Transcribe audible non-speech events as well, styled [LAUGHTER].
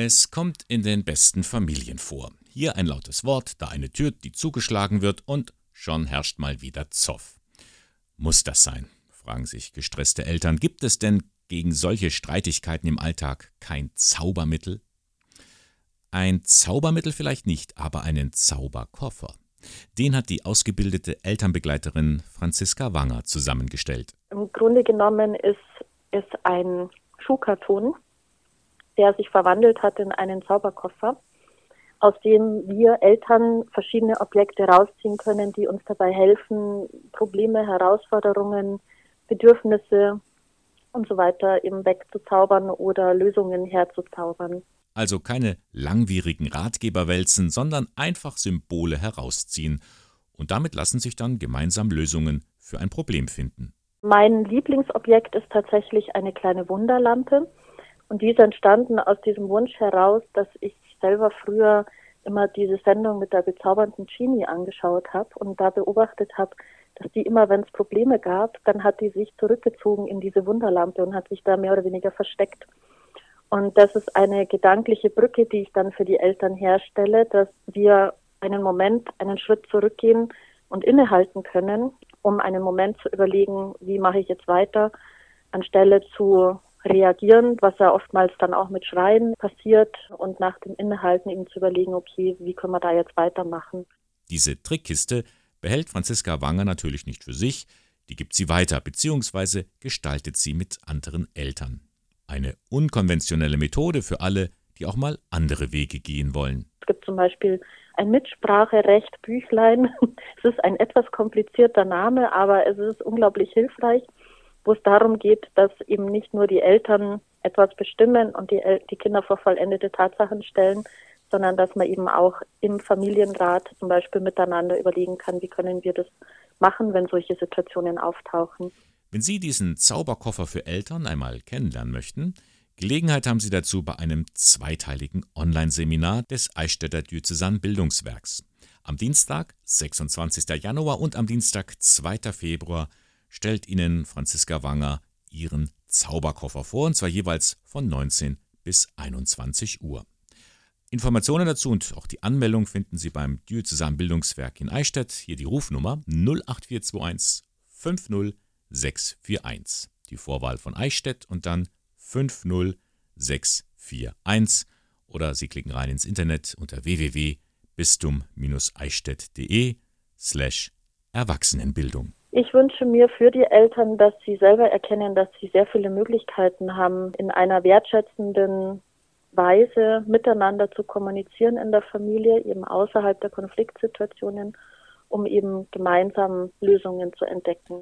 Es kommt in den besten Familien vor. Hier ein lautes Wort, da eine Tür, die zugeschlagen wird und schon herrscht mal wieder Zoff. Muss das sein? fragen sich gestresste Eltern. Gibt es denn gegen solche Streitigkeiten im Alltag kein Zaubermittel? Ein Zaubermittel vielleicht nicht, aber einen Zauberkoffer. Den hat die ausgebildete Elternbegleiterin Franziska Wanger zusammengestellt. Im Grunde genommen ist es ein Schuhkarton, der sich verwandelt hat in einen Zauberkoffer, aus dem wir Eltern verschiedene Objekte rausziehen können, die uns dabei helfen, Probleme, Herausforderungen, Bedürfnisse und so weiter eben wegzuzaubern oder Lösungen herzuzaubern. Also keine langwierigen Ratgeberwälzen, sondern einfach Symbole herausziehen. Und damit lassen sich dann gemeinsam Lösungen für ein Problem finden. Mein Lieblingsobjekt ist tatsächlich eine kleine Wunderlampe. Und die ist entstanden aus diesem Wunsch heraus, dass ich selber früher immer diese Sendung mit der bezaubernden Genie angeschaut habe und da beobachtet habe, dass die immer, wenn es Probleme gab, dann hat die sich zurückgezogen in diese Wunderlampe und hat sich da mehr oder weniger versteckt. Und das ist eine gedankliche Brücke, die ich dann für die Eltern herstelle, dass wir einen Moment, einen Schritt zurückgehen und innehalten können, um einen Moment zu überlegen, wie mache ich jetzt weiter, anstelle zu reagieren, was ja oftmals dann auch mit Schreien passiert und nach dem Innehalten eben zu überlegen, okay, wie können wir da jetzt weitermachen. Diese Trickkiste behält Franziska Wanger natürlich nicht für sich, die gibt sie weiter bzw. gestaltet sie mit anderen Eltern. Eine unkonventionelle Methode für alle, die auch mal andere Wege gehen wollen. Es gibt zum Beispiel ein Mitspracherecht Büchlein. [LAUGHS] Es ist ein etwas komplizierter Name, aber es ist unglaublich hilfreich, wo es darum geht, dass eben nicht nur die Eltern etwas bestimmen und die, die Kinder vor vollendete Tatsachen stellen, sondern dass man eben auch im Familienrat zum Beispiel miteinander überlegen kann, wie können wir das machen, wenn solche Situationen auftauchen. Wenn Sie diesen Zauberkoffer für Eltern einmal kennenlernen möchten, Gelegenheit haben Sie dazu bei einem zweiteiligen Online-Seminar des Eichstätter Diözesan Bildungswerks. Am Dienstag, 26. Januar und am Dienstag, 2. Februar stellt Ihnen Franziska Wanger ihren Zauberkoffer vor, und zwar jeweils von 19 bis 21 Uhr. Informationen dazu und auch die Anmeldung finden Sie beim Diözesan in Eichstätt. Hier die Rufnummer 08421 50641. Die Vorwahl von Eichstätt und dann 50641. Oder Sie klicken rein ins Internet unter www.bistum-eichstätt.de slash Erwachsenenbildung. Ich wünsche mir für die Eltern, dass sie selber erkennen, dass sie sehr viele Möglichkeiten haben, in einer wertschätzenden Weise miteinander zu kommunizieren in der Familie, eben außerhalb der Konfliktsituationen, um eben gemeinsam Lösungen zu entdecken.